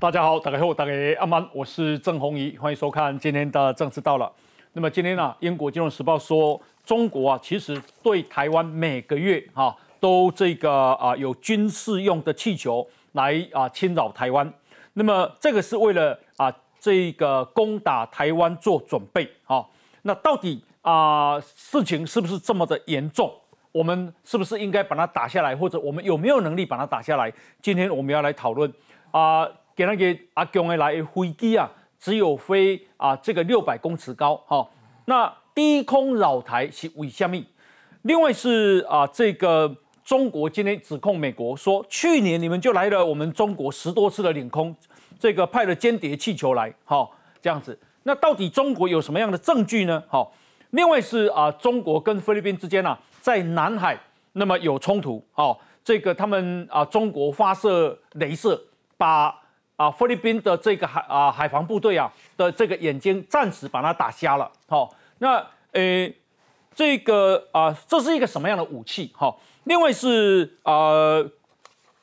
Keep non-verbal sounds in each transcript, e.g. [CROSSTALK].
大家好，大家好，大家阿曼，我是郑宏仪，欢迎收看今天的政治到了。那么今天呢，英国金融时报说，中国啊，其实对台湾每个月哈都这个啊有军事用的气球来啊侵扰台湾。那么这个是为了啊这个攻打台湾做准备啊。那到底啊事情是不是这么的严重？我们是不是应该把它打下来，或者我们有没有能力把它打下来？今天我们要来讨论啊。给那个阿强的来飞机啊，只有飞啊这个六百公尺高哈。那低空扰台是为什么？另外是啊这个中国今天指控美国说，去年你们就来了我们中国十多次的领空，这个派了间谍气球来，哈这样子。那到底中国有什么样的证据呢？好，另外是啊中国跟菲律宾之间啊在南海那么有冲突，好这个他们啊中国发射镭射把。啊，菲律宾的这个海啊海防部队啊的这个眼睛暂时把它打瞎了。好，那呃，这个啊，这是一个什么样的武器？好，另外是啊，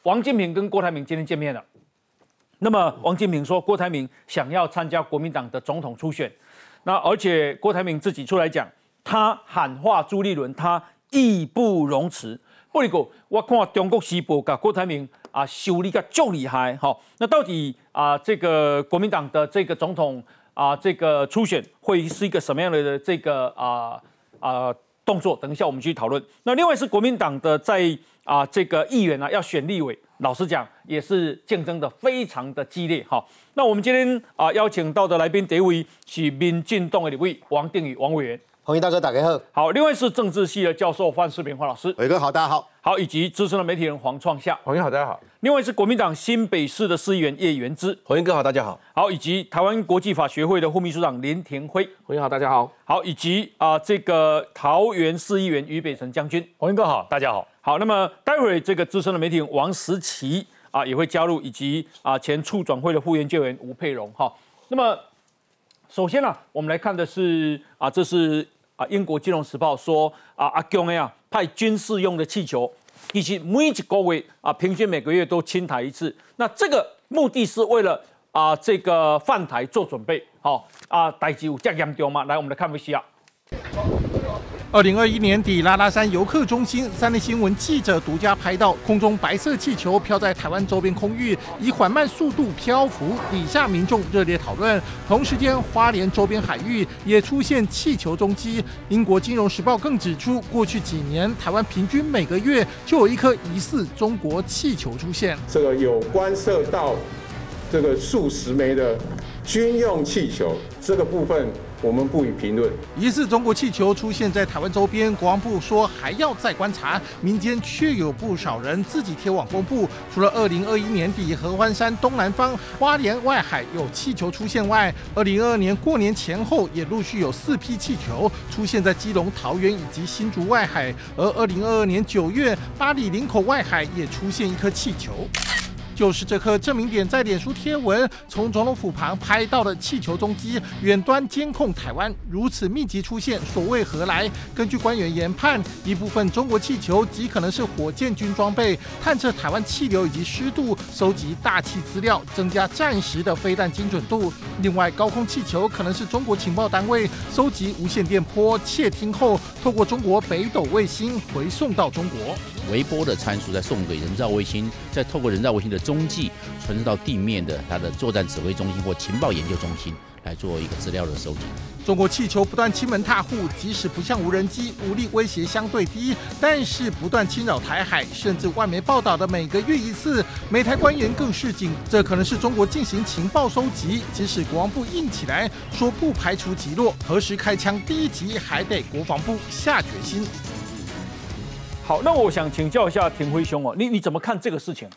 王金平跟郭台铭今天见面了。那么王金平说，郭台铭想要参加国民党的总统初选。那而且郭台铭自己出来讲，他喊话朱立伦，他义不容辞。不过我看中国时报跟郭台铭。啊，修理个就厉害，好，那到底啊，这个国民党的这个总统啊，这个初选会是一个什么样的这个啊啊动作？等一下我们继续讨论。那另外是国民党的在啊这个议员呢要选立委，老实讲也是竞争的非常的激烈，好，那我们今天啊邀请到的来宾第一位是民进党的立委王定宇王委员。红衣大哥，打开后。好，另外是政治系的教授范世平范老师，伟哥好，大家好。好，以及资深的媒体人黄创夏，黄英好，大家好。另外是国民党新北市的市议员叶元之，黄英哥好，大家好。好，以及台湾国际法学会的副秘书长林廷辉，黄英好，大家好。好，以及啊这个桃园市议员于北辰将军，黄英哥好，大家好。好，那么待会这个资深的媒体人王时奇啊也会加入，以及啊前促转会的副研究员吴佩荣哈。那么首先呢，我们来看的是啊这是。啊，英国金融时报说啊，阿强啊派军事用的气球，以及每一个月啊，平均每个月都清台一次。那这个目的是为了啊，这个犯台做准备。好啊，代志有这严重吗？来，我们来看一下。二零二一年底，拉拉山游客中心，三立新闻记者独家拍到空中白色气球飘在台湾周边空域，以缓慢速度漂浮，底下民众热烈讨论。同时间，花莲周边海域也出现气球踪迹。英国金融时报更指出，过去几年，台湾平均每个月就有一颗疑似中国气球出现。这个有观测到这个数十枚的军用气球，这个部分。我们不予评论。疑似中国气球出现在台湾周边，国防部说还要再观察。民间却有不少人自己贴网公布，除了二零二一年底合欢山东南方花莲外海有气球出现外，二零二二年过年前后也陆续有四批气球出现在基隆、桃园以及新竹外海，而二零二二年九月，巴黎林口外海也出现一颗气球。就是这颗证明点在脸书贴文，从总统府旁拍到的气球踪迹，远端监控台湾如此密集出现，所谓何来？根据官员研判，一部分中国气球极可能是火箭军装备，探测台湾气流以及湿度，收集大气资料，增加战时的飞弹精准度。另外，高空气球可能是中国情报单位收集无线电波窃听后，透过中国北斗卫星回送到中国。微波的参数再送给人造卫星，再透过人造卫星的踪迹传送到地面的它的作战指挥中心或情报研究中心来做一个资料的收集。中国气球不断欺门踏户，即使不像无人机，武力威胁相对低，但是不断侵扰台海，甚至外媒报道的每个月一次，美台官员更示警，这可能是中国进行情报收集。即使国防部硬起来说不排除击落，何时开枪，第一集还得国防部下决心。好，那我想请教一下田辉兄哦，你你怎么看这个事情？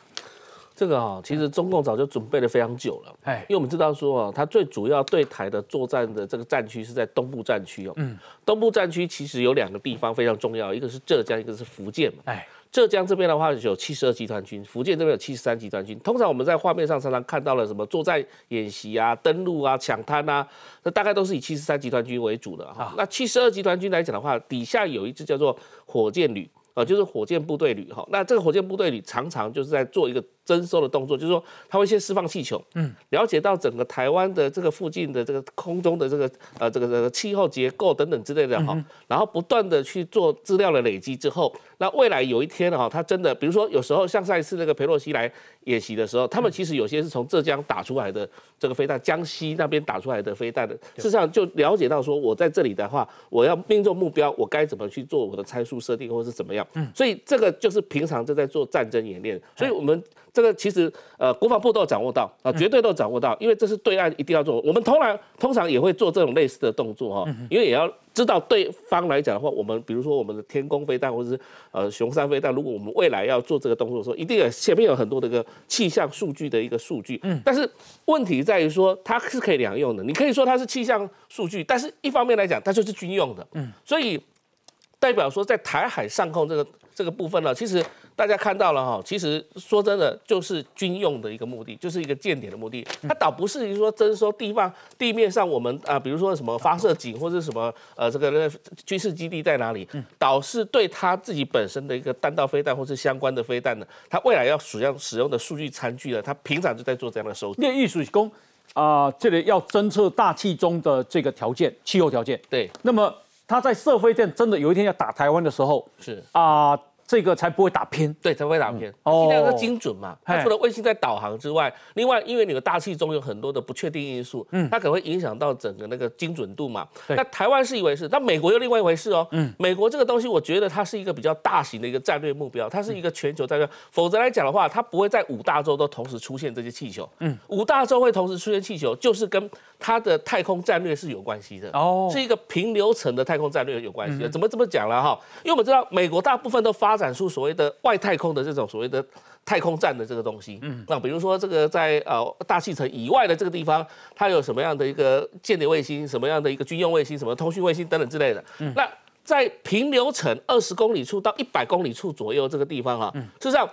这个啊，其实中共早就准备了非常久了，哎，因为我们知道说啊，它最主要对台的作战的这个战区是在东部战区哦，嗯，东部战区其实有两个地方非常重要，一个是浙江，一个是福建嘛，哎，浙江这边的话有七十二集团军，福建这边有七十三集团军。通常我们在画面上常常看到了什么作战演习啊、登陆啊、抢滩啊，那大概都是以七十三集团军为主的哈。那七十二集团军来讲的话，底下有一支叫做火箭旅。啊，就是火箭部队旅哈，那这个火箭部队旅常常就是在做一个征收的动作，就是说他会先释放气球，嗯，了解到整个台湾的这个附近的这个空中的这个呃这个这个气候结构等等之类的哈，然后不断的去做资料的累积之后，那未来有一天哈，他真的比如说有时候像上一次那个裴洛西来演习的时候，他们其实有些是从浙江打出来的这个飞弹，江西那边打出来的飞弹的，事实上就了解到说我在这里的话，我要命中目标，我该怎么去做我的参数设定或是怎么样，嗯，所以这个就是平常就在做战争演练，所以我们。这个其实呃，国防部都掌握到啊，绝对都掌握到，因为这是对岸一定要做。我们通常通常也会做这种类似的动作哈，因为也要知道对方来讲的话，我们比如说我们的天宫飞弹或者是呃雄三飞弹，如果我们未来要做这个动作的时候，一定有前面有很多的一个气象数据的一个数据。嗯。但是问题在于说它是可以两用的，你可以说它是气象数据，但是一方面来讲，它就是军用的。嗯。所以代表说在台海上空这个这个部分呢，其实。大家看到了哈，其实说真的，就是军用的一个目的，就是一个间谍的目的。它倒不是说征收地方地面上我们啊，比如说什么发射井或者什么呃这个军事基地在哪里，倒是对他自己本身的一个弹道飞弹或是相关的飞弹呢，他未来要使用使用的数据餐具呢，他平常就在做这样的收集。那艺术工啊，这里要侦测大气中的这个条件，气候条件。对。那么他在射飞弹真的有一天要打台湾的时候，是啊。这个才不会打偏，对，才不会打偏，尽量是精准嘛。它除了卫星在导航之外，另外因为你的大气中有很多的不确定因素，嗯，它可能会影响到整个那个精准度嘛。那台湾是一回事，那美国又另外一回事哦。嗯，美国这个东西，我觉得它是一个比较大型的一个战略目标，它是一个全球战略。否则来讲的话，它不会在五大洲都同时出现这些气球。嗯，五大洲会同时出现气球，就是跟它的太空战略是有关系的。哦，是一个平流层的太空战略有关系的。怎么这么讲了哈？因为我们知道美国大部分都发展出所谓的外太空的这种所谓的太空站的这个东西，嗯，那比如说这个在呃大气层以外的这个地方，它有什么样的一个间谍卫星，什么样的一个军用卫星，什么通讯卫星等等之类的。嗯那在平流层二十公里处到一百公里处左右这个地方哈，事实上。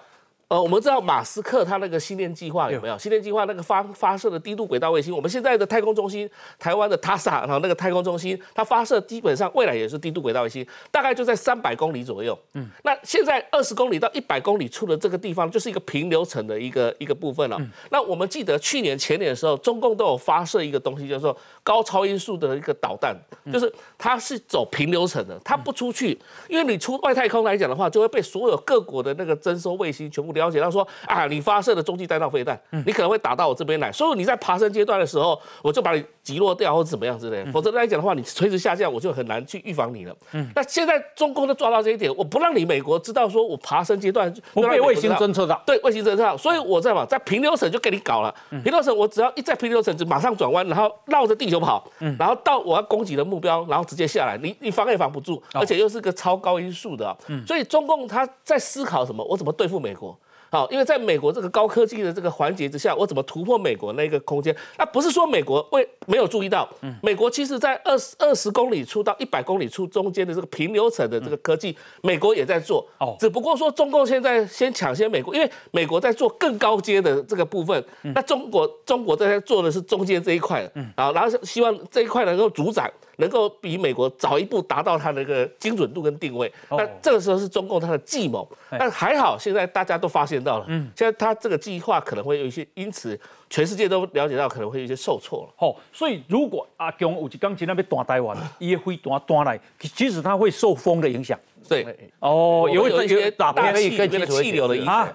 呃，我们知道马斯克他那个星链计划有没有？星链计划那个发发射的低度轨道卫星，我们现在的太空中心，台湾的 TASA，然后那个太空中心，它发射基本上未来也是低度轨道卫星，大概就在三百公里左右。嗯，那现在二十公里到一百公里处的这个地方，就是一个平流层的一个一个部分了。那我们记得去年前年的时候，中共都有发射一个东西，叫做高超音速的一个导弹，就是它是走平流层的，它不出去，因为你出外太空来讲的话，就会被所有各国的那个征收卫星全部。了解到说啊，你发射的中继弹道飞弹，你可能会打到我这边来，所以你在爬升阶段的时候，我就把你击落掉或者怎么样之类的，否则来讲的话，你垂直下降，我就很难去预防你了。嗯，那现在中共都抓到这一点，我不让你美国知道说我爬升阶段不被卫星侦测到，对卫星侦测到，所以我在嘛，在平流层就给你搞了，平流层我只要一在平流层就马上转弯，然后绕着地球跑，嗯，然后到我要攻击的目标，然后直接下来，你你防也防不住，而且又是个超高音速的，嗯，所以中共他在思考什么，我怎么对付美国？好，因为在美国这个高科技的这个环节之下，我怎么突破美国那个空间？那不是说美国为没有注意到，美国其实在二十二十公里处到一百公里处中间的这个平流层的这个科技，美国也在做。哦，只不过说中共现在先抢先美国，因为美国在做更高阶的这个部分，那中国中国在做的是中间这一块，嗯，啊，然后希望这一块能够主宰。能够比美国早一步达到它的一个精准度跟定位，那这个时候是中共它的计谋，但还好现在大家都发现到了，嗯，现在它这个计划可能会有一些，因此全世界都了解到可能会有一些受挫了。好，所以如果阿强有一钢琴那边断台湾，也会断断来，即使它会受风的影响。对，哦，有一些大气里面的气流的影响。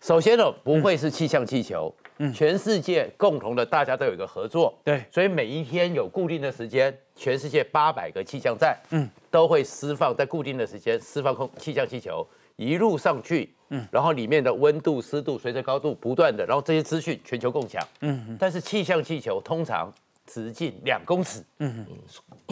首先呢，不会是气象气球。全世界共同的，大家都有一个合作，对，所以每一天有固定的时间，全世界八百个气象站，嗯，都会释放在固定的时间释放空气象气球，一路上去，嗯，然后里面的温度、湿度随着高度不断的，然后这些资讯全球共享，嗯，但是气象气球通常直径两公尺，嗯。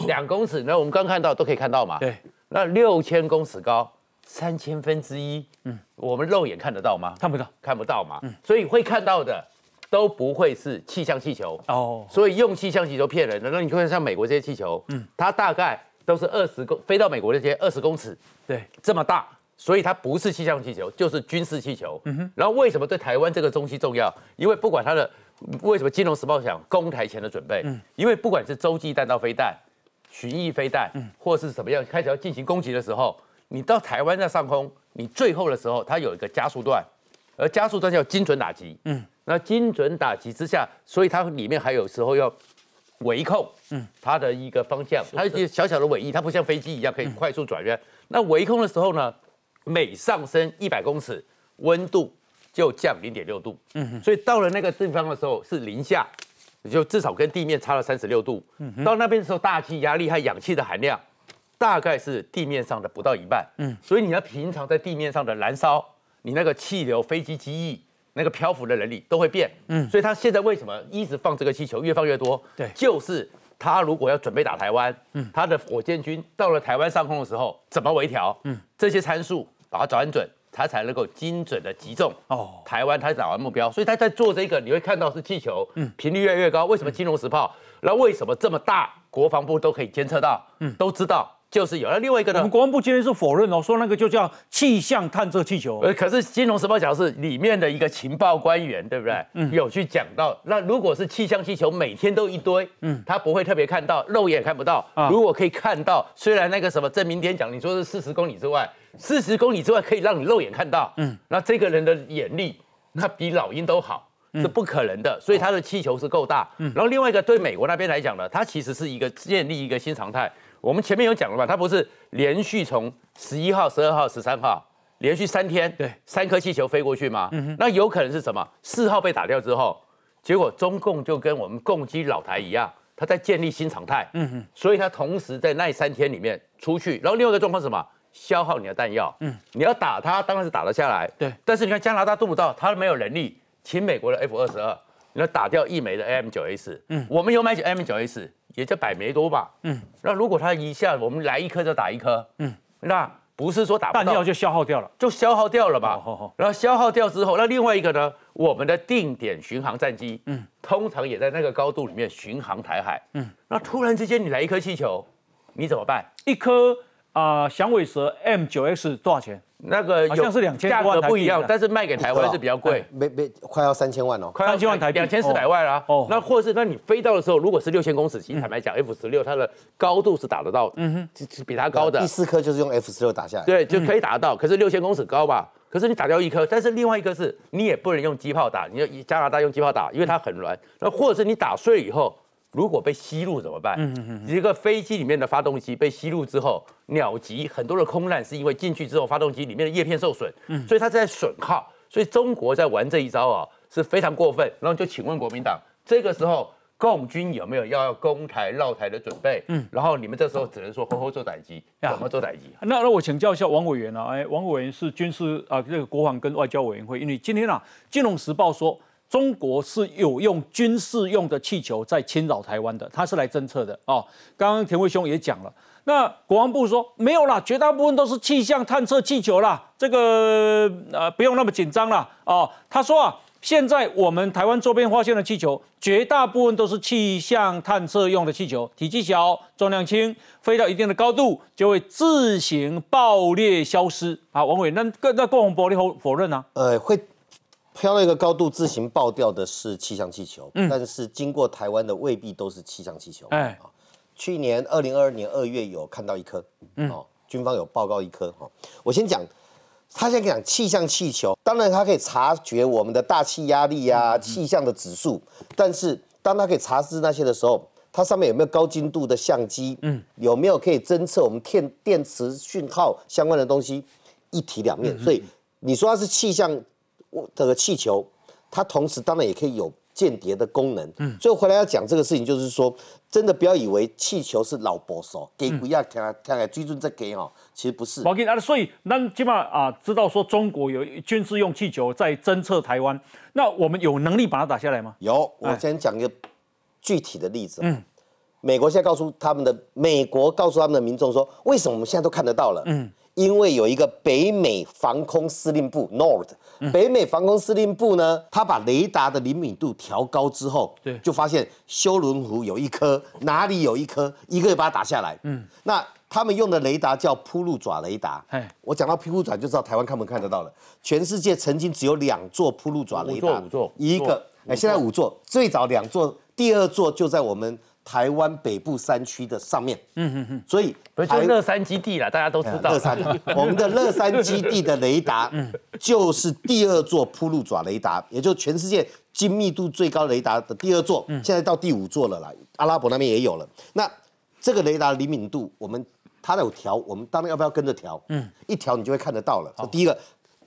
两公尺，那我们刚看到都可以看到嘛，对，那六千公尺高，三千分之一，嗯，我们肉眼看得到吗？看不到，看不到嘛，嗯，所以会看到的。都不会是气象气球哦，所以用气象气球骗人的。那你看像美国这些气球，嗯，它大概都是二十公飞到美国这些二十公尺，对，这么大，所以它不是气象气球，就是军事气球。嗯哼。然后为什么对台湾这个东西重要？因为不管它的为什么《金融时报》讲攻台前的准备，嗯，因为不管是洲际弹道飞弹、巡弋飞弹，嗯，或是什么样开始要进行攻击的时候，你到台湾在上空，你最后的时候它有一个加速段。而加速段叫精准打击。嗯，那精准打击之下，所以它里面还有时候要围控，嗯，它的一个方向，它一小小的尾翼，它不像飞机一样可以快速转弯。那围控的时候呢，每上升一百公尺，温度就降零点六度。嗯，所以到了那个地方的时候是零下，就至少跟地面差了三十六度。嗯，到那边的时候，大气压力和氧气的含量。大概是地面上的不到一半，嗯，所以你要平常在地面上的燃烧，你那个气流、飞机机翼、那个漂浮的能力都会变，嗯，所以他现在为什么一直放这个气球，越放越多？对，就是他如果要准备打台湾，嗯，他的火箭军到了台湾上空的时候，怎么微调？嗯，这些参数把它转准，它才能够精准的击中哦台湾，他打完目标。所以他在做这个，你会看到是气球，嗯，频率越来越高。为什么金融时报？那为什么这么大？国防部都可以监测到，嗯，都知道。就是有，那另外一个呢？我们国防部今天是否认哦，说那个就叫气象探测气球。呃，可是《金融时报》讲是里面的一个情报官员，对不对？嗯，有去讲到，那如果是气象气球，每天都一堆，嗯，他不会特别看到，肉眼看不到。如果可以看到，虽然那个什么证明点讲，你说是四十公里之外，四十公里之外可以让你肉眼看到，嗯，那这个人的眼力，那比老鹰都好，是不可能的。所以他的气球是够大。嗯，然后另外一个对美国那边来讲呢，它其实是一个建立一个新常态。我们前面有讲了嘛，它不是连续从十一号、十二号、十三号连续三天，对，三颗气球飞过去吗？嗯那有可能是什么？四号被打掉之后，结果中共就跟我们共击老台一样，他在建立新常态。嗯哼，所以他同时在那三天里面出去，然后另外一个状况是什么？消耗你的弹药。嗯，你要打他，当然是打得下来。对，但是你看加拿大做不到，他没有能力，请美国的 F 二十二，你要打掉一枚的 AM 九 S。嗯，我们有买 AM 九 S。也就百枚多吧，嗯，那如果他一下我们来一颗就打一颗，嗯，那不是说打弹药就消耗掉了，就消耗掉了吧，然后消耗掉之后，那另外一个呢，我们的定点巡航战机，嗯，通常也在那个高度里面巡航台海，嗯，那突然之间你来一颗气球，你怎么办？一颗啊响尾蛇 M 九 X 多少钱？那个好像是两千价格不一样，但是卖给台湾是比较贵，没没快要三千万哦，快三千万台币，两千四百万啦。哦，那或者是那你飞到的时候，如果是六千公尺，其实坦白讲，F 十六它的高度是打得到，嗯哼，是比它高的。第四颗就是用 F 十六打下来，对，就可以打得到。可是六千公尺高吧？可是你打掉一颗，但是另外一颗是你也不能用机炮打，你要加拿大用机炮打，因为它很软。那或者是你打碎以后。如果被吸入怎么办？嗯嗯嗯，一个飞机里面的发动机被吸入之后，鸟击很多的空难是因为进去之后发动机里面的叶片受损，嗯，所以它在损耗。所以中国在玩这一招啊是非常过分。然后就请问国民党，这个时候共军有没有要攻台绕台的准备？嗯，然后你们这时候只能说好好做打击，怎么做打击？那那我请教一下王委员啊，哎，王委员是军事啊这个国防跟外交委员会，因为今天啊《金融时报》说。中国是有用军事用的气球在侵扰台湾的，他是来侦测的哦。刚刚田卫兄也讲了，那国防部说没有啦，绝大部分都是气象探测气球啦，这个呃不用那么紧张啦。哦。他说啊，现在我们台湾周边发现的气球，绝大部分都是气象探测用的气球，体积小，重量轻，飞到一定的高度就会自行爆裂消失。啊，王伟，那那共同玻璃否否认啊？呃，会。飘到一个高度自行爆掉的是气象气球，但是经过台湾的未必都是气象气球。哎，去年二零二二年二月有看到一颗，哦，军方有报告一颗。哈，我先讲，他先讲气象气球，当然它可以察觉我们的大气压力啊、气象的指数，但是当它可以查知那些的时候，它上面有没有高精度的相机？嗯，有没有可以侦测我们电电磁讯号相关的东西？一体两面，所以你说它是气象。这个气球，它同时当然也可以有间谍的功能。嗯，所以回来要讲这个事情，就是说，真的不要以为气球是老保守，给不要听听来追踪这给哦，其实不是。我跟啊，所以那起码啊，知道说中国有军事用气球在侦测台湾，那我们有能力把它打下来吗？有，我先讲一个具体的例子。嗯，美国现在告诉他们的，美国告诉他们的民众说，为什么我们现在都看得到了？嗯。因为有一个北美防空司令部 （Nord），北美防空司令部呢，他把雷达的灵敏度调高之后，对，就发现休伦湖有一颗，哪里有一颗，一个把它打下来。嗯，那他们用的雷达叫铺路爪雷达。哎，我讲到铺路爪就知道台湾看不看得到了。全世界曾经只有两座铺路爪雷达，五座，一个，哎，现在五座，最早两座，第二座就在我们台湾北部山区的上面。嗯嗯嗯。所以不是乐山基地了，大家都知道。乐山，[LAUGHS] 我们的乐山基地的雷达，嗯，就是第二座铺路爪雷达，也就全世界精密度最高雷达的第二座，现在到第五座了啦。阿拉伯那边也有了。那这个雷达灵敏度，我们它有调，我们当然要不要跟着调？嗯，一调你就会看得到了。第一个。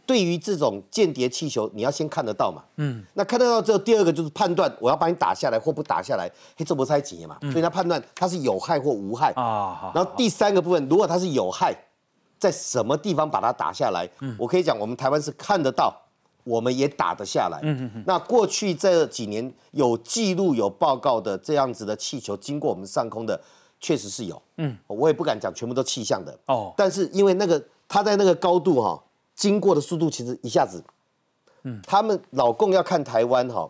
对于这种间谍气球，你要先看得到嘛？嗯，那看得到之后，第二个就是判断我要把你打下来或不打下来，嘿，这不太紧嘛？所以他判断它是有害或无害啊。然后第三个部分，如果它是有害，在什么地方把它打下来？嗯，我可以讲，我们台湾是看得到，我们也打得下来。嗯嗯那过去这几年有记录有报告的这样子的气球经过我们上空的，确实是有。嗯，我也不敢讲全部都气象的。哦。但是因为那个它在那个高度哈。经过的速度其实一下子，嗯，他们老共要看台湾哈，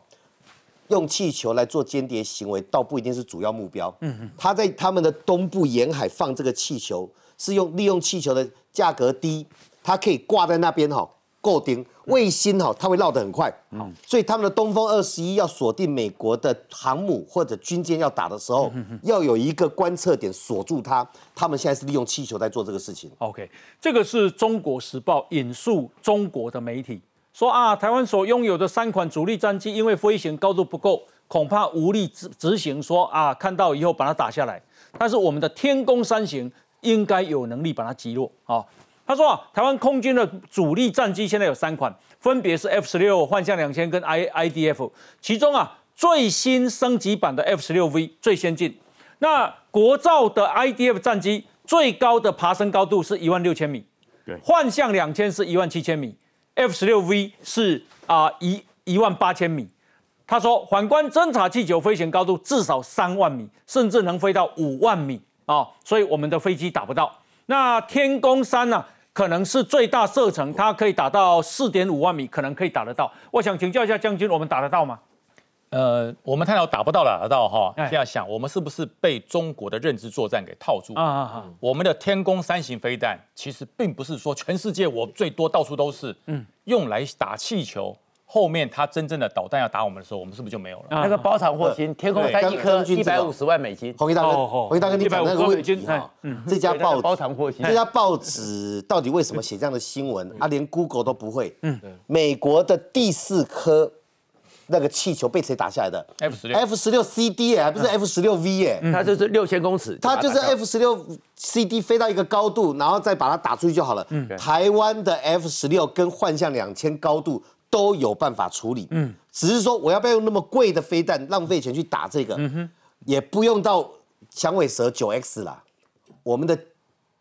用气球来做间谍行为，倒不一定是主要目标。嗯嗯，他在他们的东部沿海放这个气球，是用利用气球的价格低，它可以挂在那边哈。够顶卫星哈，它会绕得很快，嗯，所以他们的东风二十一要锁定美国的航母或者军舰要打的时候，要有一个观测点锁住它。他们现在是利用气球在做这个事情。OK，这个是中国时报引述中国的媒体说啊，台湾所拥有的三款主力战机因为飞行高度不够，恐怕无力执执行。说啊，看到以后把它打下来，但是我们的天宫三型应该有能力把它击落啊。他说啊，台湾空军的主力战机现在有三款，分别是 F 十六、幻象两千跟 I IDF，其中啊最新升级版的 F 十六 V 最先进。那国造的 IDF 战机最高的爬升高度是一万六千米，对，幻象两千是一万七千米，F 十六 V 是啊一一万八千米。他说，反观侦察气球飞行高度至少三万米，甚至能飞到五万米啊，所以我们的飞机打不到。那天宫三呢？可能是最大射程，它可以打到四点五万米，可能可以打得到。我想请教一下将军，我们打得到吗？呃，我们看到打不到，打得到哈。这样想，我们是不是被中国的认知作战给套住？啊啊啊！我们的天宫三型飞弹其实并不是说全世界我最多到处都是，嗯，用来打气球。后面他真正的导弹要打我们的时候，我们是不是就没有了？那个包藏祸心，天空三一颗一百五十万美金。红衣大哥，红衣大哥，你讲那个问题哈，[LAUGHS] 这家报包藏祸心，这家报纸到底为什么写这样的新闻？啊，连 Google 都不会。嗯，美国的第四颗那个气球被谁打下来的？F 十六，F 十六 CD 哎，还不是 F 十六 V 哎，它就是六千公尺，它就是 F 十六 CD 飞到一个高度，然后再把它打出去就好了。嗯，台湾的 F 十六跟幻象两千高度。都有办法处理，嗯，只是说我要不要用那么贵的飞弹，浪费钱去打这个，嗯哼，也不用到响尾蛇九 X 啦，我们的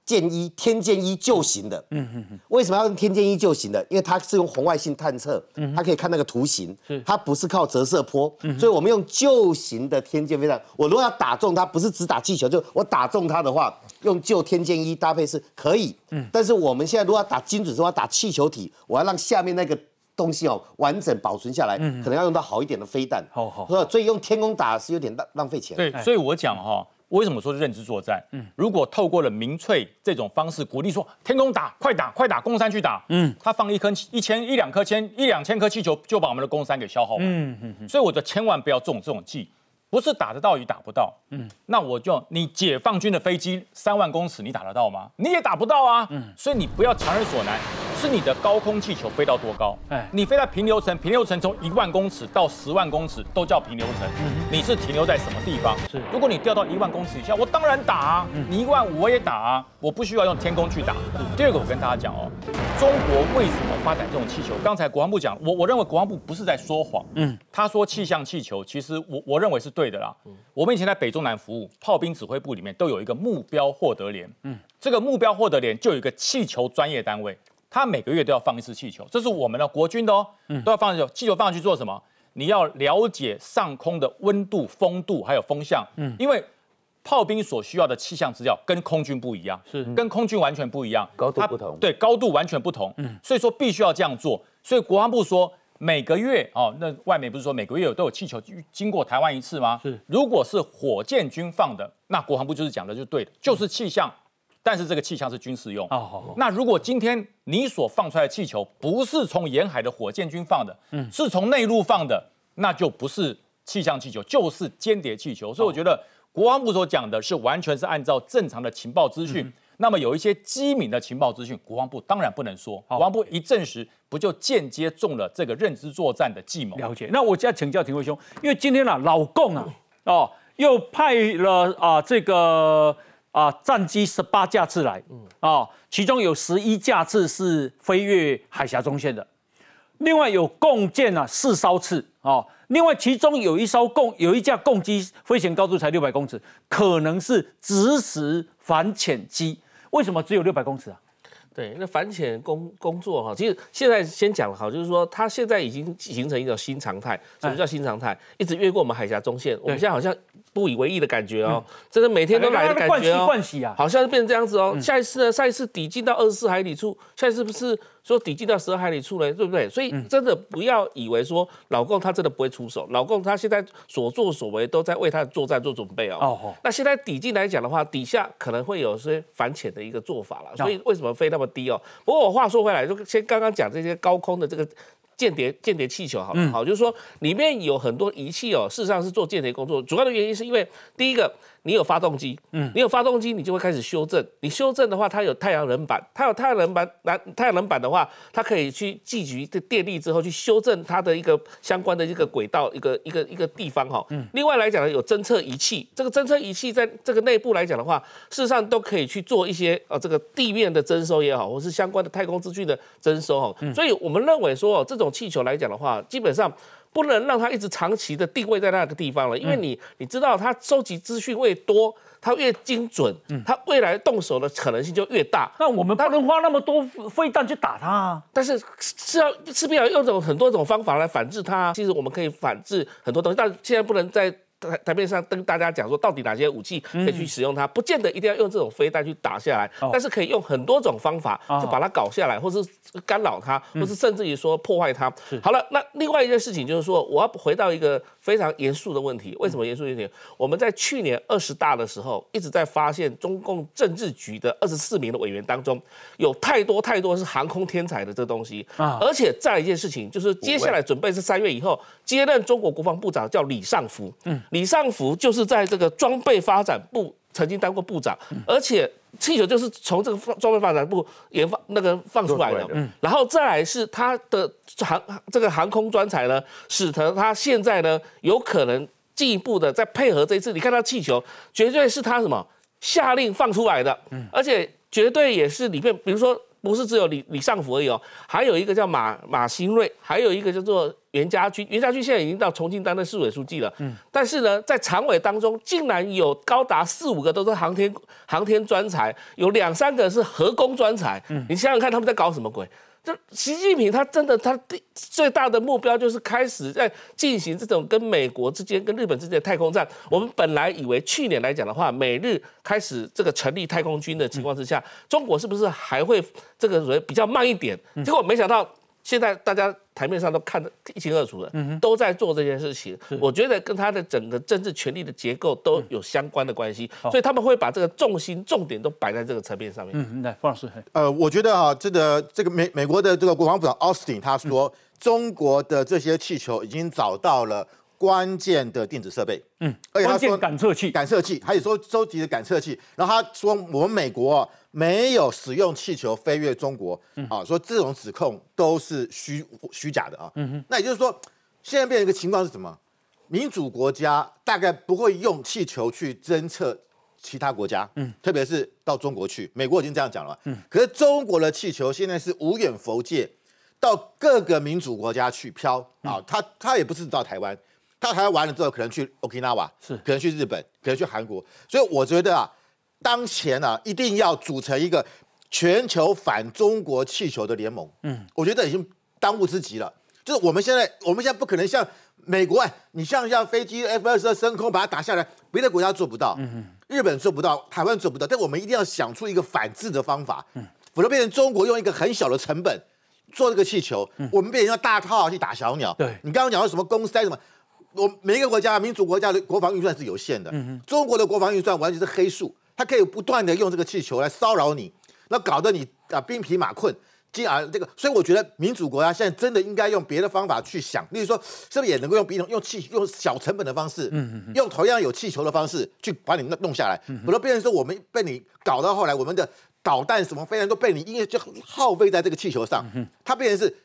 剑一天剑一旧型的，嗯哼哼，为什么要用天剑一旧型的？因为它是用红外线探测，嗯，它可以看那个图形，是，它不是靠折射波，嗯，所以我们用旧型的天剑飞弹，我如果要打中它，不是只打气球，就我打中它的话，用旧天剑一搭配是可以，嗯，但是我们现在如果要打精准，是要打气球体，我要让下面那个。东西哦，完整保存下来，可能要用到好一点的飞弹。好好，所以用天空打是有点浪浪费钱。对，所以我讲哈，为什么说是认知作战？嗯，如果透过了民粹这种方式鼓励说天空打，快打快打，攻山去打。嗯，他放一颗一千一两颗千一两千颗气球，就把我们的攻山给消耗完。嗯嗯嗯。所以我就千万不要中这种计。不是打得到与打不到，嗯，那我就你解放军的飞机三万公尺，你打得到吗？你也打不到啊，嗯，所以你不要强人所难，是你的高空气球飞到多高？哎，你飞在平流层，平流层从一万公尺到十万公尺都叫平流层，你是停留在什么地方？是，如果你掉到一万公尺以下，我当然打啊，你一万五我也打啊，我不需要用天空去打。第二个，我跟大家讲哦，中国为什么发展这种气球？刚才国防部讲，我我认为国防部不是在说谎，嗯，他说气象气球，其实我我认为是对。对的啦，我们以前在北中南服务，炮兵指挥部里面都有一个目标获得连，嗯，这个目标获得连就有一个气球专业单位，他每个月都要放一次气球，这是我们的国军的哦，都要放气球，气球放上去做什么？你要了解上空的温度、风度还有风向，嗯，因为炮兵所需要的气象资料跟空军不一样，是。跟空军完全不一样，高度不同，对，高度完全不同，嗯，所以说必须要这样做，所以国防部说。每个月哦，那外面不是说每个月有都有气球经过台湾一次吗？是，如果是火箭军放的，那国防部就是讲的就对的，就是气象，但是这个气枪是军事用。哦，那如果今天你所放出来的气球不是从沿海的火箭军放的，嗯，是从内陆放的，那就不是气象气球，就是间谍气球。所以我觉得国防部所讲的是完全是按照正常的情报资讯。那么有一些机敏的情报资讯，国防部当然不能说。国防部一证实，不就间接中了这个认知作战的计谋？了解。那我再请教廷辉兄，因为今天啊，老共啊，哦，又派了啊这个啊战机十八架次来，啊，其中有十一架次是飞越海峡中线的，另外有共建啊四艘次啊，另外其中有一艘共有一架共机飞行高度才六百公尺，可能是直时反潜机。为什么只有六百公尺啊？对，那反潜工工作哈，其实现在先讲好，就是说它现在已经形成一种新常态。什么叫新常态？一直越过我们海峡中线，我们现在好像不以为意的感觉哦，真的每天都来的感觉哦，好像是变成这样子哦。下一次呢？下一次抵近到二十四海里处，下一次不是？说抵近到十二海里处呢，对不对？所以真的不要以为说老共他真的不会出手，老共他现在所作所为都在为他的作战做准备哦。哦。那现在抵近来讲的话，底下可能会有些反潜的一个做法了。所以为什么飞那么低哦？不过我话说回来，就先刚刚讲这些高空的这个间谍间谍气球，好了好？就是说里面有很多仪器哦，事实上是做间谍工作。主要的原因是因为第一个。你有发动机，嗯，你有发动机，你就会开始修正。你修正的话，它有太阳能板，它有太阳能板，那太阳能板的话，它可以去聚集的电力之后，去修正它的一个相关的一个轨道，一个一个一个地方哈。嗯。另外来讲呢，有侦测仪器，这个侦测仪器在这个内部来讲的话，事实上都可以去做一些呃这个地面的征收也好，或是相关的太空资讯的征收哈。嗯。所以我们认为说，这种气球来讲的话，基本上。不能让它一直长期的定位在那个地方了，因为你你知道它收集资讯越多，它越精准，它未来动手的可能性就越大。那我们不能花那么多飞弹去打它啊！但是是要势必要用种很多种方法来反制它。其实我们可以反制很多东西，但现在不能在。台台面上跟大家讲说，到底哪些武器可以去使用它？不见得一定要用这种飞弹去打下来，但是可以用很多种方法去把它搞下来，或是干扰它，或是甚至于说破坏它。好了，那另外一件事情就是说，我要回到一个非常严肃的问题。为什么严肃一点？我们在去年二十大的时候，一直在发现中共政治局的二十四名的委员当中，有太多太多是航空天才的这东西啊！而且再一件事情，就是接下来准备是三月以后接任中国国防部长，叫李尚福。嗯。李尚福就是在这个装备发展部曾经当过部长，而且气球就是从这个装备发展部研发那个放出来的。嗯，然后再来是他的航这个航空专才呢，使得他现在呢有可能进一步的再配合这一次。你看他气球，绝对是他什么下令放出来的，嗯，而且绝对也是里面，比如说不是只有李李尚福而已哦，还有一个叫马马新瑞，还有一个叫做。袁家军，袁家军现在已经到重庆担任市委书记了。嗯，但是呢，在常委当中，竟然有高达四五个都是航天航天专才，有两三个是核工专才。嗯，你想想看，他们在搞什么鬼？就习近平他真的他最大的目标就是开始在进行这种跟美国之间、跟日本之间的太空战。我们本来以为去年来讲的话，美日开始这个成立太空军的情况之下，中国是不是还会这个人比较慢一点？结果没想到。现在大家台面上都看得一清二楚的，都在做这件事情。我觉得跟他的整个政治权力的结构都有相关的关系，所以他们会把这个重心重点都摆在这个层面上面。嗯，来，方老师。呃，我觉得啊，这个这个美美国的这个国防部长奥斯汀他说，中国的这些气球已经找到了关键的电子设备。嗯，而且他说感测器，感测器，还有说收集的感测器。然后他说，我们美国。没有使用气球飞越中国啊，说这种指控都是虚虚假的啊。那也就是说，现在变成一个情况是什么？民主国家大概不会用气球去侦测其他国家，嗯，特别是到中国去。美国已经这样讲了，嗯。可是中国的气球现在是无远佛界，到各个民主国家去飘啊。他他也不是到台湾，他台湾完了之后，可能去 Okinawa，是，可能去日本，可能去韩国。所以我觉得啊。当前啊，一定要组成一个全球反中国气球的联盟。嗯，我觉得已经当务之急了。就是我们现在，我们现在不可能像美国哎，你像像飞机 F 二十二升空把它打下来，别的国家做不到，嗯日本做不到，台湾做不到，但我们一定要想出一个反制的方法。嗯，否则变成中国用一个很小的成本做这个气球，我们变成要大炮去打小鸟。对，你刚刚讲到什么公塞什么，我每一个国家民主国家的国防预算是有限的。嗯中国的国防预算完全是黑数。它可以不断的用这个气球来骚扰你，那搞得你啊兵疲马困。进而这个，所以我觉得民主国家现在真的应该用别的方法去想，例如说，是不是也能够用别种用气用小成本的方式，嗯嗯，用同样有气球的方式去把你弄弄下来，不能变成说我们被你搞到后来，我们的导弹什么飞弹都被你因为就耗费在这个气球上，它变成是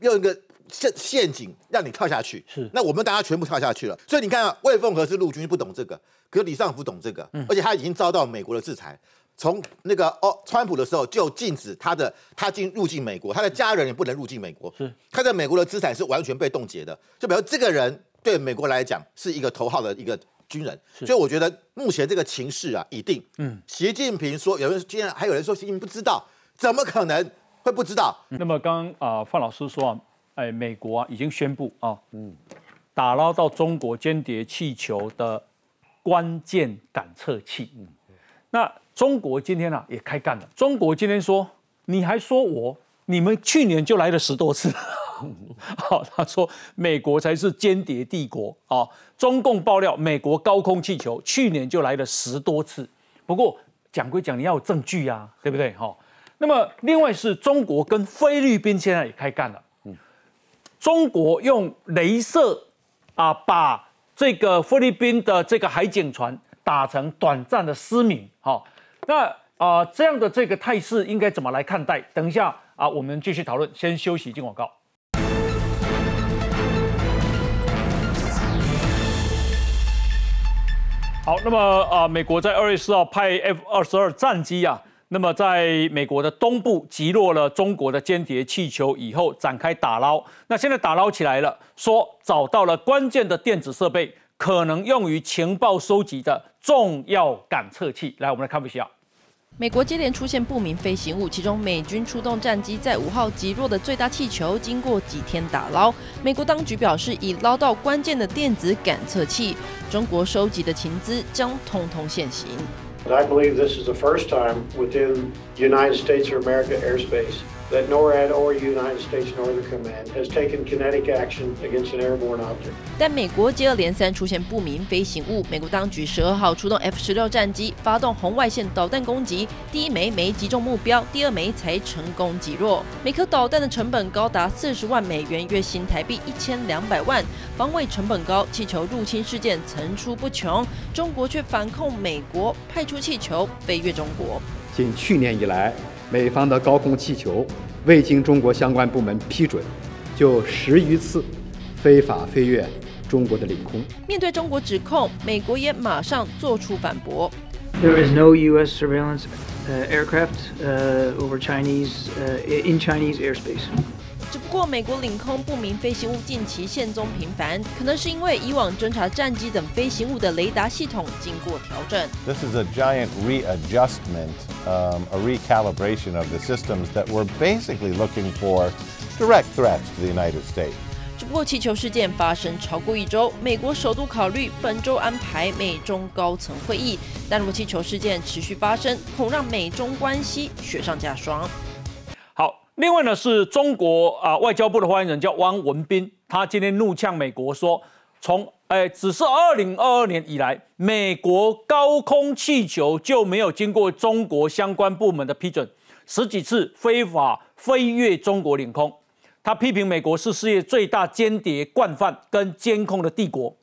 用一个。陷陷阱让你跳下去，是那我们大家全部跳下去了。所以你看啊，魏凤和是陆军不懂这个，可是李尚福懂这个，而且他已经遭到美国的制裁。从那个哦，川普的时候就禁止他的他进入境美国，他的家人也不能入境美国。是他在美国的资产是完全被冻结的。就比如这个人对美国来讲是一个头号的一个军人，所以我觉得目前这个情势啊已定。嗯，习近平说，有人今天还有人说习近平不知道，怎么可能会不知道？那么刚啊，范老师说啊。哎，美国啊已经宣布啊，嗯，打捞到中国间谍气球的关键感测器。嗯，那中国今天啊也开干了。中国今天说，你还说我，你们去年就来了十多次。[LAUGHS] 好，他说美国才是间谍帝国啊。中共爆料，美国高空气球去年就来了十多次。不过讲归讲，你要有证据啊，对不对？哈。那么另外是中国跟菲律宾现在也开干了。中国用镭射啊，把这个菲律宾的这个海警船打成短暂的失明。好，那啊这样的这个态势应该怎么来看待？等一下啊，我们继续讨论。先休息，进广告。好，那么啊，美国在二月四号派 F 二十二战机啊。那么，在美国的东部击落了中国的间谍气球以后，展开打捞。那现在打捞起来了，说找到了关键的电子设备，可能用于情报收集的重要感测器。来，我们来看一下。美国接连出现不明飞行物，其中美军出动战机在五号击落的最大气球，经过几天打捞，美国当局表示已捞到关键的电子感测器，中国收集的情资将通通现形。I believe this is the first time within United States or America airspace that NORAD or United States Northern Command has taken kinetic action against an airborne object. 但美国接二连三出现不明飞行物，美国当局十二号出动 F 十六战机发动红外线导弹攻击，第一枚没击中目标，第二枚才成功击落。每颗导弹的成本高达四十万美元，月薪台币一千两百万，防卫成本高，气球入侵事件层出不穷，中国却反控美国派出气球飞越中国。仅去年以来。美方的高空气球未经中国相关部门批准，就十余次非法飞越中国的领空。面对中国指控，美国也马上做出反驳。There is no U.S. surveillance aircraft over Chinese in Chinese airspace. 只不过，美国领空不明飞行物近期现踪频繁，可能是因为以往侦察战机等飞行物的雷达系统经过调整。This is a giant readjustment, um, a recalibration of the systems that were basically looking for direct threats to the United States. 只不过，气球事件发生超过一周，美国首度考虑本周安排美中高层会议，但如果气球事件持续发生，恐让美中关系雪上加霜。另外呢，是中国啊外交部的发言人叫汪文斌，他今天怒呛美国说，从哎只是二零二二年以来，美国高空气球就没有经过中国相关部门的批准，十几次非法飞越中国领空。他批评美国是世界最大间谍惯犯跟监控的帝国。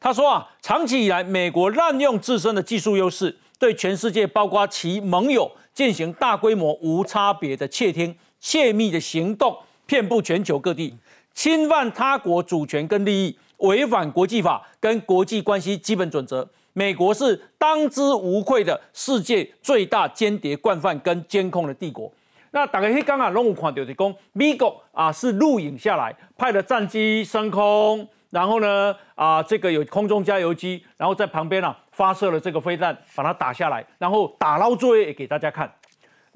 他说啊，长期以来，美国滥用自身的技术优势，对全世界包括其盟友进行大规模无差别的窃听。泄密的行动遍布全球各地，侵犯他国主权跟利益，违反国际法跟国际关系基本准则。美国是当之无愧的世界最大间谍惯犯跟监控的帝国。那大家刚刚拢有看到的，讲美国啊是录影下来，派了战机升空，然后呢啊这个有空中加油机，然后在旁边啊发射了这个飞弹，把它打下来，然后打捞作业也给大家看。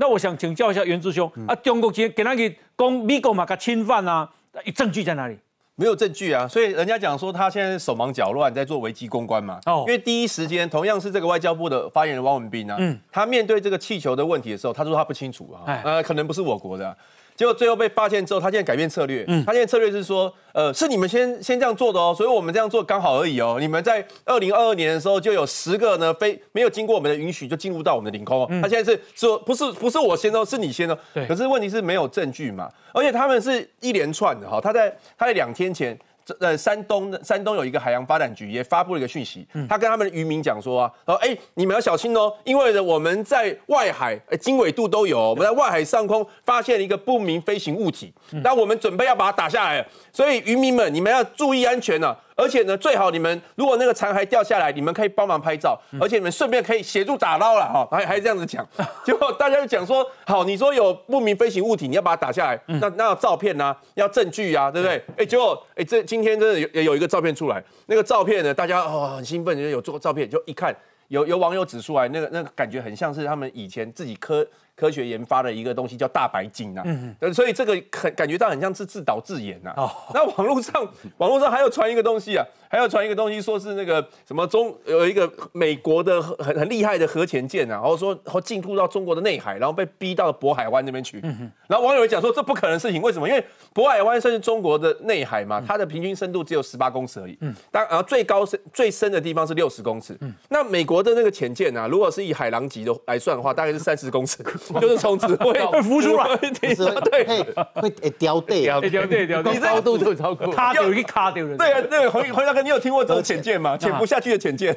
那我想请教一下袁志兄啊，中国今给那个讲美国嘛，给侵犯啊，证据在哪里？没有证据啊，所以人家讲说他现在手忙脚乱，在做危机公关嘛。哦，因为第一时间同样是这个外交部的发言人汪文斌啊，嗯，他面对这个气球的问题的时候，他说他不清楚啊，呃，可能不是我国的。结果最后被发现之后，他现在改变策略。嗯，他现在策略是说，呃，是你们先先这样做的哦，所以我们这样做刚好而已哦。你们在二零二二年的时候就有十个呢，非没有经过我们的允许就进入到我们的领空。他现在是说，不是不是我先哦，是你先哦。对。可是问题是没有证据嘛，而且他们是一连串的哈。他在他在两天前。呃，山东的山东有一个海洋发展局也发布了一个讯息，他跟他们的渔民讲说啊，说哎，你们要小心哦，因为呢我们在外海，经纬度都有，我们在外海上空发现了一个不明飞行物体，那我们准备要把它打下来，所以渔民们你们要注意安全呢。而且呢，最好你们如果那个残骸掉下来，你们可以帮忙拍照，而且你们顺便可以协助打捞了哈，[LAUGHS] 还还这样子讲，[LAUGHS] 结果大家就讲说，好，你说有不明飞行物体，你要把它打下来，那那要照片呐，要证据啊，对不对？哎，结果哎，这今天真的有有一个照片出来，那个照片呢，大家哦很兴奋，就有做照片，就一看，有有网友指出来，那个那个感觉很像是他们以前自己科。科学研发的一个东西叫大白鲸啊，嗯所以这个很感觉到很像是自导自演呐。[LAUGHS] 那网络上网络上还有传一个东西啊，还有传一个东西，说是那个什么中有一个美国的很很厉害的核潜舰啊，然后说然后进入到中国的内海，然后被逼到了渤海湾那边去。然后网友讲说这不可能事情，为什么？因为渤海湾算是中国的内海嘛，它的平均深度只有十八公尺而已。嗯，当然后最高深最深的地方是六十公尺。嗯，那美国的那个潜舰啊，如果是以海狼级的来算的话，大概是三十公尺。[LAUGHS] 就是从指挥 [LAUGHS] 会浮出来，[LAUGHS] 对，会会掉队，掉掉掉掉，你高度就超过，卡掉一卡掉了。对啊，那个回回大哥，你有听过这种潜舰吗？潜不下去的潜舰，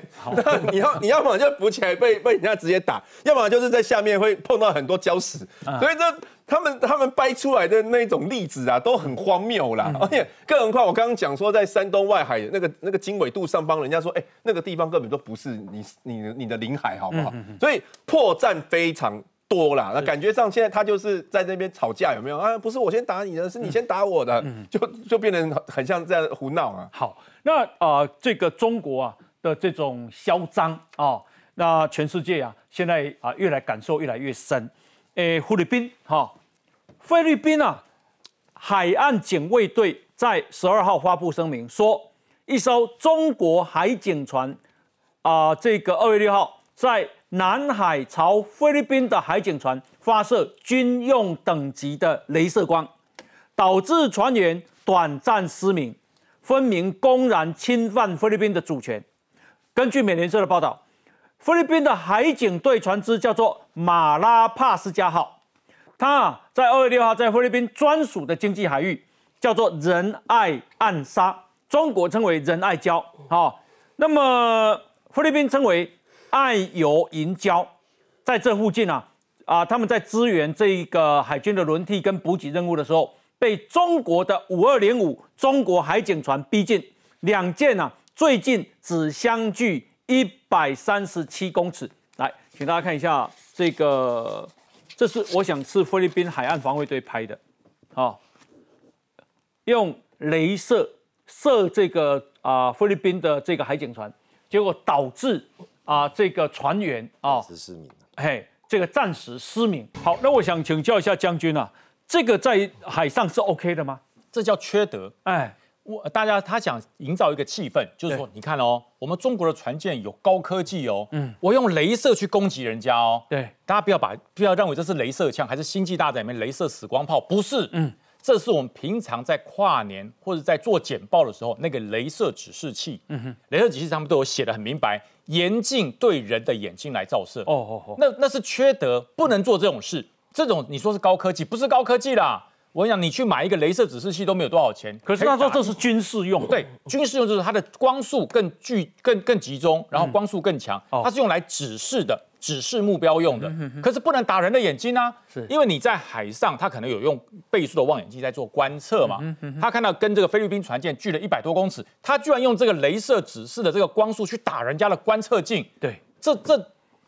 你要你要么就浮起来被被人家直接打，要么就是在下面会碰到很多礁石。所以这他们他们掰出来的那种例子啊，都很荒谬啦。而且更何况我刚刚讲说，在山东外海那个那个经纬度上方，人家说，哎，那个地方根本都不是你你你的领海，好不好？所以破绽非常。多啦，那感觉上现在他就是在那边吵架，有没有啊？不是我先打你的，是你先打我的，就就变得很像这样胡闹啊。好，那啊，这个中国啊的这种嚣张啊，那全世界啊现在啊越来感受越来越深。诶，菲律宾哈，菲律宾啊，海岸警卫队在十二号发布声明说，一艘中国海警船啊，这个二月六号在。南海朝菲律宾的海警船发射军用等级的镭射光，导致船员短暂失明，分明公然侵犯菲律宾的主权。根据美联社的报道，菲律宾的海警队船只叫做马拉帕斯加号，它在二月六号在菲律宾专属的经济海域叫做仁爱暗沙，中国称为仁爱礁。好，那么菲律宾称为。爱油银礁在这附近啊，啊，他们在支援这一个海军的轮替跟补给任务的时候，被中国的五二零五中国海警船逼近，两舰呢最近只相距一百三十七公尺。来，请大家看一下这个，这是我想是菲律宾海岸防卫队拍的，啊，用镭射射这个啊菲律宾的这个海警船，结果导致。啊，这个船员啊，暂时失明嘿，这个暂时失明。好，那我想请教一下将军啊，这个在海上是 OK 的吗？这叫缺德。哎，我大家他想营造一个气氛，就是说，你看哦，我们中国的船舰有高科技哦，嗯，我用镭射去攻击人家哦。对，大家不要把不要认为这是镭射枪，还是星际大战里面镭射死光炮，不是，嗯。这是我们平常在跨年或者在做简报的时候，那个镭射指示器。嗯哼，镭射指示器上面都有写的很明白，严禁对人的眼睛来照射。哦哦哦，那那是缺德，不能做这种事。这种你说是高科技，不是高科技啦。我跟你讲，你去买一个镭射指示器都没有多少钱。可是他说这是军事用，对，军事用就是它的光速更聚、更更集中，然后光速更强，它是用来指示的。指示目标用的，可是不能打人的眼睛啊！是因为你在海上，他可能有用倍数的望远镜在做观测嘛。他看到跟这个菲律宾船舰距了一百多公尺，他居然用这个镭射指示的这个光速去打人家的观测镜。对，这这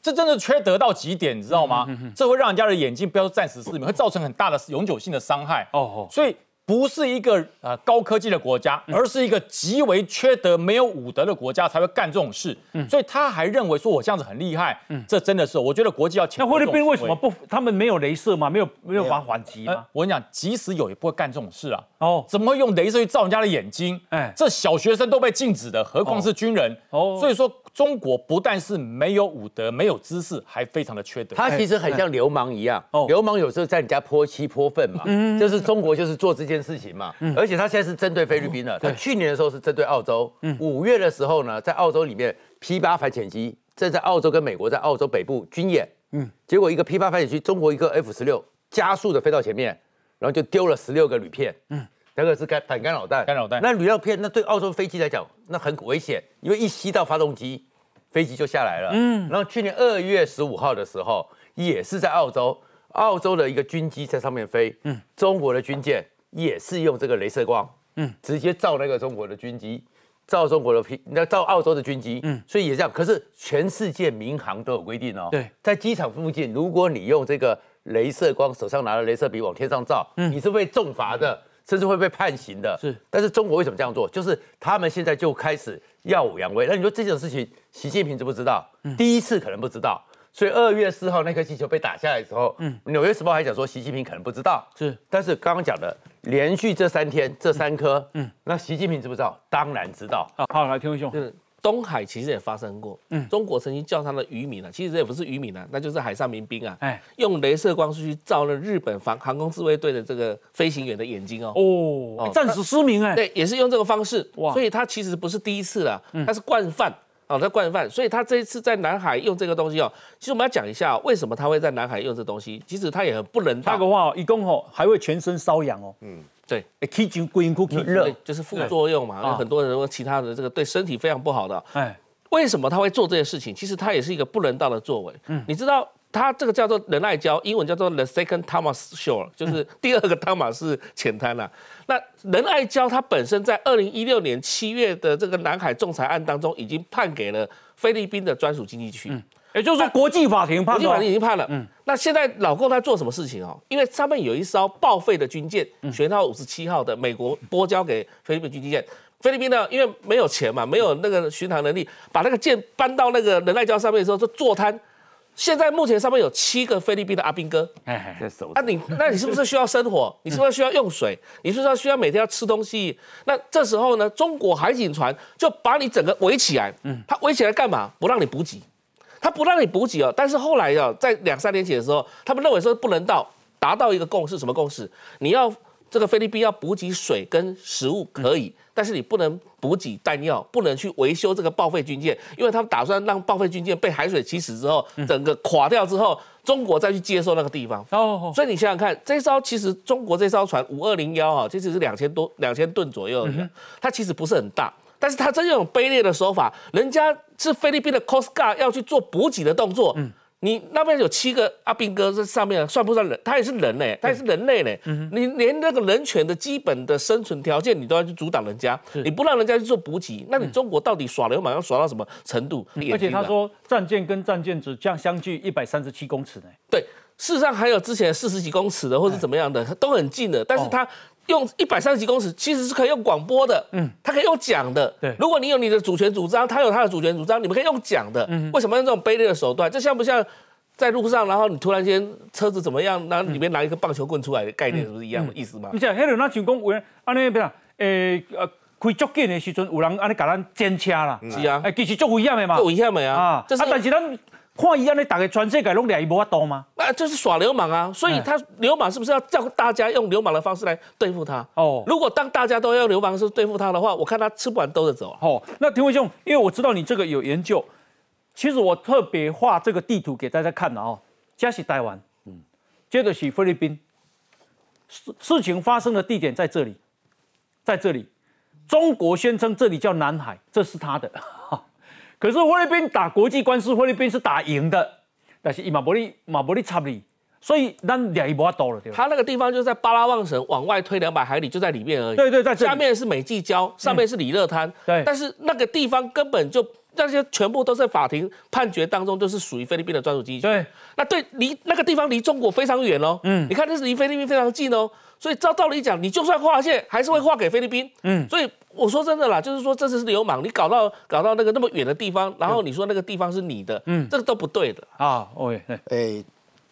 这真的缺德到极点，你知道吗？这会让人家的眼睛不要暂时失明，会造成很大的永久性的伤害。哦哦，所以。不是一个呃高科技的国家，而是一个极为缺德、没有武德的国家才会干这种事。所以他还认为说我这样子很厉害，这真的是我觉得国际要那菲律宾为什么不？他们没有镭射吗？没有没有法反击吗？我跟你讲，即使有也不会干这种事啊。哦，怎么会用镭射去照人家的眼睛？哎，这小学生都被禁止的，何况是军人？哦，所以说中国不但是没有武德、没有知识，还非常的缺德。他其实很像流氓一样，流氓有时候在你家泼漆泼粪嘛，就是中国就是做这件事情嘛。而且他现在是针对菲律宾的，他去年的时候是针对澳洲。五月的时候呢，在澳洲里面 P 八反潜机正在澳洲跟美国在澳洲北部军演，嗯，结果一个 P 八反潜机，中国一个 F 十六加速的飞到前面，然后就丢了十六个铝片，嗯。那个是干反干扰弹，干扰弹。那铝料片，那对澳洲飞机来讲，那很危险，因为一吸到发动机，飞机就下来了。嗯。然后去年二月十五号的时候，也是在澳洲，澳洲的一个军机在上面飞，嗯，中国的军舰也是用这个镭射光，嗯，直接照那个中国的军机，照中国的平，那照澳洲的军机，嗯，所以也这样。可是全世界民航都有规定哦，对，在机场附近，如果你用这个镭射光，手上拿着镭射笔往天上照，嗯，你是会重罚的。甚至会被判刑的，是。但是中国为什么这样做？就是他们现在就开始耀武扬威。那你说这种事情，习近平知不知道？第一次可能不知道。所以二月四号那颗气球被打下来的时候，嗯，《纽约时报》还讲说习近平可能不知道。是。但是刚刚讲的，连续这三天这三颗，嗯，那习近平知不知道？当然知道。好，来听一兄。东海其实也发生过，嗯，中国曾经叫他的渔民啊，其实这也不是渔民啊，那就是海上民兵啊，哎，用镭射光束去照了日本防航空自卫队的这个飞行员的眼睛哦，哦，暂时失明哎，对，也是用这个方式，哇，所以他其实不是第一次了，他是惯犯，哦，他惯犯，所以他这一次在南海用这个东西哦，其实我们要讲一下为什么他会在南海用这东西，其实他也很不能，他的话一共哦还会全身瘙痒哦，嗯。对，可以就归因过热，就是副作用嘛，有很多人说其他的这个对身体非常不好的，哎。为什么他会做这些事情？其实他也是一个不人道的作为。嗯，你知道他这个叫做仁爱礁，英文叫做 The Second Thomas Shore，就是第二个汤马士浅滩啦。那仁爱礁它本身在二零一六年七月的这个南海仲裁案当中，已经判给了菲律宾的专属经济区。嗯，也就是说国际法庭判，国际法庭已经判了。嗯，那现在老共在做什么事情哦？因为上面有一艘报废的军舰，舷号五十七号的美国拨交给菲律宾军舰。菲律宾呢，因为没有钱嘛，没有那个巡航能力，把那个舰搬到那个仁爱礁上面的时候就坐滩。现在目前上面有七个菲律宾的阿兵哥，哎，你那你是不是需要生活？[LAUGHS] 你是不是需要用水？你是不是需要每天要吃东西？那这时候呢，中国海警船就把你整个围起来。嗯，他围起来干嘛？不让你补给。他不让你补给哦。但是后来哦，在两三年前的时候，他们认为说不能到达到一个共识，什么共识？你要这个菲律宾要补给水跟食物可以。但是你不能补给弹药，不能去维修这个报废军舰，因为他们打算让报废军舰被海水侵蚀之后，整个垮掉之后，中国再去接收那个地方。哦，所以你想想看，这艘其实中国这艘船五二零幺啊，其实是两千多两千吨左右的，它其实不是很大，但是他这种卑劣的手法，人家是菲律宾的 Coast Guard 要去做补给的动作。嗯。你那边有七个阿兵哥在上面，算不算人？他也是人嘞，他也是人类嘞。你连那个人权的基本的生存条件，你都要去阻挡人家，你不让人家去做补给，那你中国到底耍流氓要耍到什么程度？而且他说战舰跟战舰只样相距一百三十七公尺呢。对，事实上还有之前四十几公尺的，或者怎么样的，都很近的，但是他。用一百三十几公尺，其实是可以用广播的，嗯，它可以用讲的，对。如果你有你的主权主张，他有他的主权主张，你们可以用讲的，嗯。为什么用这种卑劣的手段？这像不像在路上，然后你突然间车子怎么样，然后里面拿一个棒球棍出来的概念，是不是一样的意思吗？你像黑人那像讲，为安尼边啊，诶呃，开足紧的时阵，有人安尼甲咱检车啦，是啊，哎，其实足危险的嘛，危险的啊，啊，但是咱。看一样的，大概全世界拢俩伊无法多吗？那就是耍流氓啊！所以他流氓是不是要叫大家用流氓的方式来对付他？哦，如果当大家都要流氓式对付他的话，我看他吃不完兜着走。哦，那田伟兄，因为我知道你这个有研究，其实我特别画这个地图给大家看的哦。加西台湾，嗯，接着是菲律宾，事事情发生的地点在这里，在这里，中国宣称这里叫南海，这是他的。可是菲律宾打国际官司，菲律宾是打赢的，但是伊马伯利马伯利插你，所以咱多了，对吧？他那个地方就在巴拉望省往外推两百海里，就在里面而已。对对，在下面是美济礁，上面是里勒滩。对，但是那个地方根本就那些全部都在法庭判决当中，都是属于菲律宾的专属经济对，那对离那个地方离中国非常远哦。嗯，你看这是离菲律宾非常近哦，所以照道理讲，你就算划线，还是会划给菲律宾。嗯，所以。我说真的啦，就是说这次是流氓，你搞到搞到那个那么远的地方，然后你说那个地方是你的，嗯，这个都不对的。啊。OK，哎，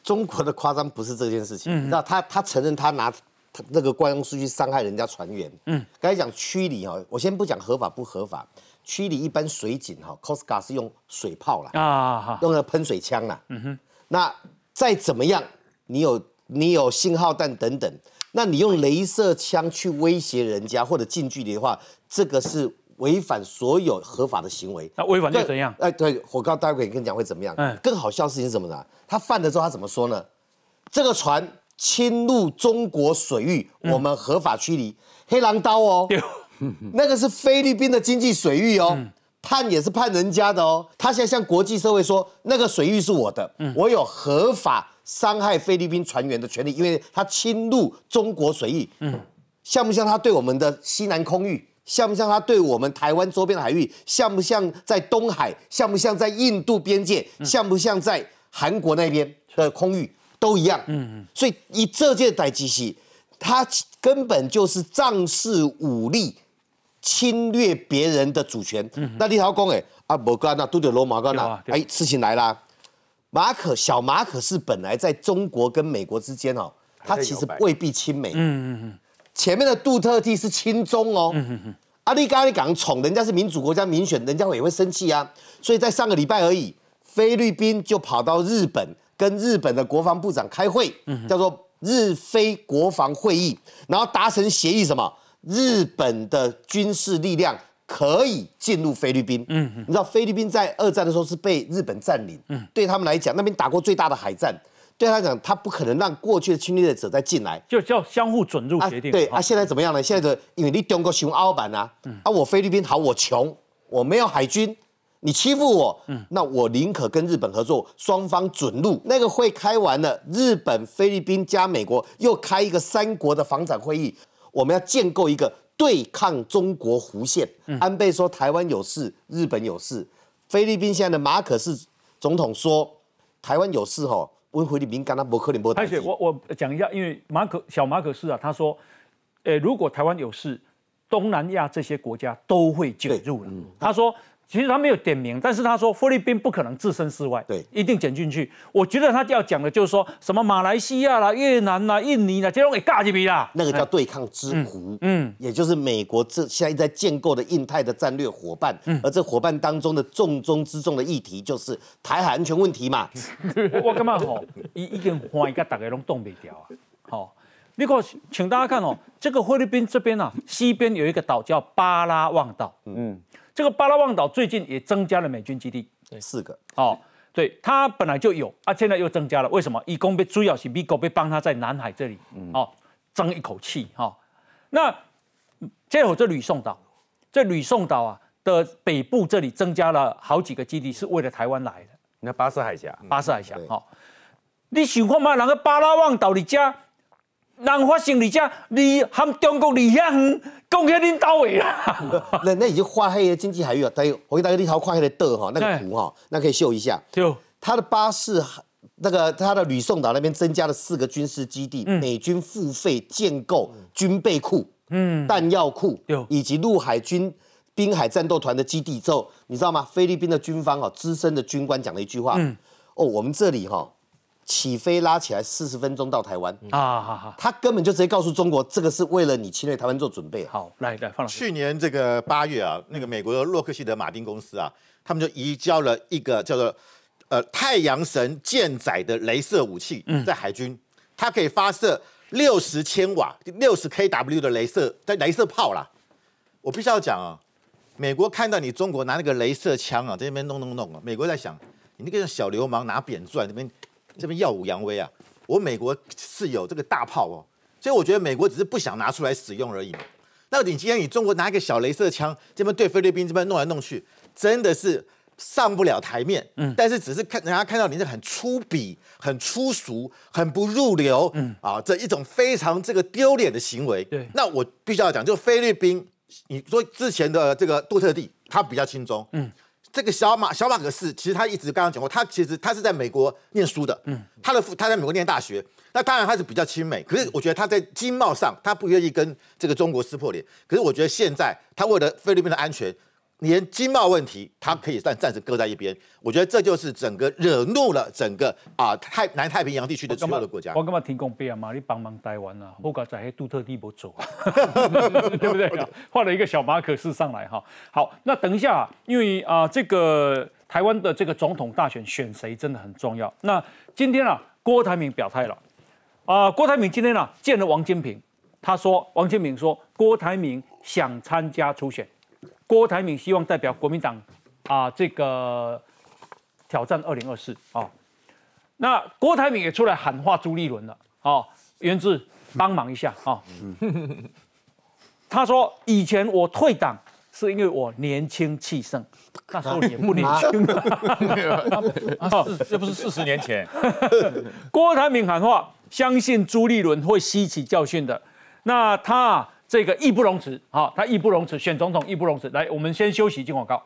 中国的夸张不是这件事情，那他他承认他拿他那个官用数据伤害人家船员，嗯，刚才讲驱离哈，我先不讲合法不合法，区里一般水警哈，Coast Guard 是用水炮啦，啊，用了喷水枪啦。嗯哼，那再怎么样，你有你有信号弹等等，那你用镭射枪去威胁人家或者近距离的话，这个是违反所有合法的行为。那违反就怎样？哎，对，我告待会跟你讲会怎么样。嗯，更好笑的事情是什么呢？他犯了之后他怎么说呢？这个船侵入中国水域，我们合法驱离。黑狼刀哦。[LAUGHS] 那个是菲律宾的经济水域哦，判也是判人家的哦。他现在向国际社会说，那个水域是我的，我有合法伤害菲律宾船员的权利，因为他侵入中国水域。嗯，像不像他对我们的西南空域？像不像他对我们台湾周边的海域？像不像在东海？像不像在印度边界？像不像在韩国那边的空域？都一样。嗯嗯。所以以这件代机器，他根本就是仗势武力。侵略别人的主权，那立陶公哎啊，摩干那都得罗马干那，哎，事情来啦。马可小马可是本来在中国跟美国之间哦，他其实未必亲美。嗯嗯嗯。前面的杜特地是亲中哦。嗯嗯嗯。阿里嘎里港宠人家是民主国家民选，人家也会生气啊。所以在上个礼拜而已，菲律宾就跑到日本跟日本的国防部长开会，叫做日菲国防会议，然后达成协议什么？日本的军事力量可以进入菲律宾。嗯，你知道菲律宾在二战的时候是被日本占领。嗯，对他们来讲，那边打过最大的海战，对他讲，他不可能让过去的侵略者再进来，就叫相互准入协定。对啊，现在怎么样呢？现在的因为你中国熊澳版啊，啊，我菲律宾好，我穷，我没有海军，你欺负我，嗯，那我宁可跟日本合作，双方准入。那个会开完了，日本、菲律宾加美国又开一个三国的防长会议。我们要建构一个对抗中国弧线。安倍说台湾有事，日本有事。菲律宾现在的马可是总统说台湾有事吼，温菲律宾跟他不可能不。而且我我讲一下，因为马可小马可是啊，他说，呃，如果台湾有事，东南亚这些国家都会介入了。他说。其实他没有点名，但是他说菲律宾不可能置身事外，对，一定卷进去。我觉得他要讲的就是说什么马来西亚啦、越南啦、印尼啦，这种给尬起比啦。那个叫对抗之湖，嗯，也就是美国这现在在建构的印太的战略伙伴，而这伙伴当中的重中之重的议题就是台海安全问题嘛。[LAUGHS] 我干嘛吼？一一根花一个大家拢动不掉啊。好，你看，请大家看哦，这个菲律宾这边啊，西边有一个岛叫巴拉望岛，嗯。这个巴拉望岛最近也增加了美军基地，对，四个。哦，对，它本来就有，啊，现在又增加了。为什么？以攻被主要是美国被帮他在南海这里，哦，争一口气哈。那接有这吕宋岛，这吕宋岛啊的北部这里增加了好几个基地，是为了台湾来的。那巴士海峡，巴士海峡，哈。你想看嘛？那个巴拉望岛你家？人发生你家，你含中国离遐远，讲起恁到位啊？[LAUGHS] 那那已经画黑的经济海域啊！大我给大家一条跨黑的的哈，那个图哈，那可以秀一下。就它的巴士，那个他的吕宋岛那边增加了四个军事基地，美军付费建构军备库、嗯，弹药库，以及陆海军滨海战斗团的基地之后，你知道吗？菲律宾的军方哦，资深的军官讲了一句话，嗯，哦，我们这里哈。起飞拉起来四十分钟到台湾啊！好好，他根本就直接告诉中国，这个是为了你侵略台湾做准备。好，来来放。去年这个八月啊，那个美国的洛克希德马丁公司啊，他们就移交了一个叫做呃太阳神舰载的镭射武器，在海军，它可以发射六十千瓦、六十 kW 的镭射在镭射炮啦。我必须要讲啊，美国看到你中国拿那个镭射枪啊，在那边弄弄弄啊，美国在想，你那个小流氓拿扁钻那边。这边耀武扬威啊！我美国是有这个大炮哦，所以我觉得美国只是不想拿出来使用而已嘛。那你今天你中国拿一个小镭射枪这边对菲律宾这边弄来弄去，真的是上不了台面。嗯，但是只是看人家看到你是很粗鄙、很粗俗、很不入流，嗯啊，这一种非常这个丢脸的行为。对，那我必须要讲，就菲律宾，你说之前的这个杜特地，他比较轻松，嗯。这个小马小马可是，其实他一直刚刚讲过，他其实他是在美国念书的，嗯，他的父他在美国念大学，那当然他是比较亲美，可是我觉得他在经贸上他不愿意跟这个中国撕破脸，可是我觉得现在他为了菲律宾的安全，连经贸问题，他可以暂暂时搁在一边。我觉得这就是整个惹怒了整个啊太南太平洋地区的所有的国家。我干嘛提供备啊？嘛，你帮忙台湾啊，我搞在黑杜特地不走，[LAUGHS] 对不对？[LAUGHS] 画了一个小马可斯上来哈。好，那等一下，因为啊，这个台湾的这个总统大选选谁真的很重要。那今天啊，郭台铭表态了啊，郭台铭今天啊见了王金平，他说王金平说郭台铭想参加初选。郭台铭希望代表国民党啊，这个挑战二零二四啊。那郭台铭也出来喊话朱立伦了啊，源自帮忙一下啊。他说以前我退党是因为我年轻气盛，那时候也不年轻了，[LAUGHS] 这不是四十年前。[LAUGHS] 郭台铭喊话，相信朱立伦会吸取教训的。那他。这个义不容辞，好，他义不容辞，选总统义不容辞。来，我们先休息，进广告。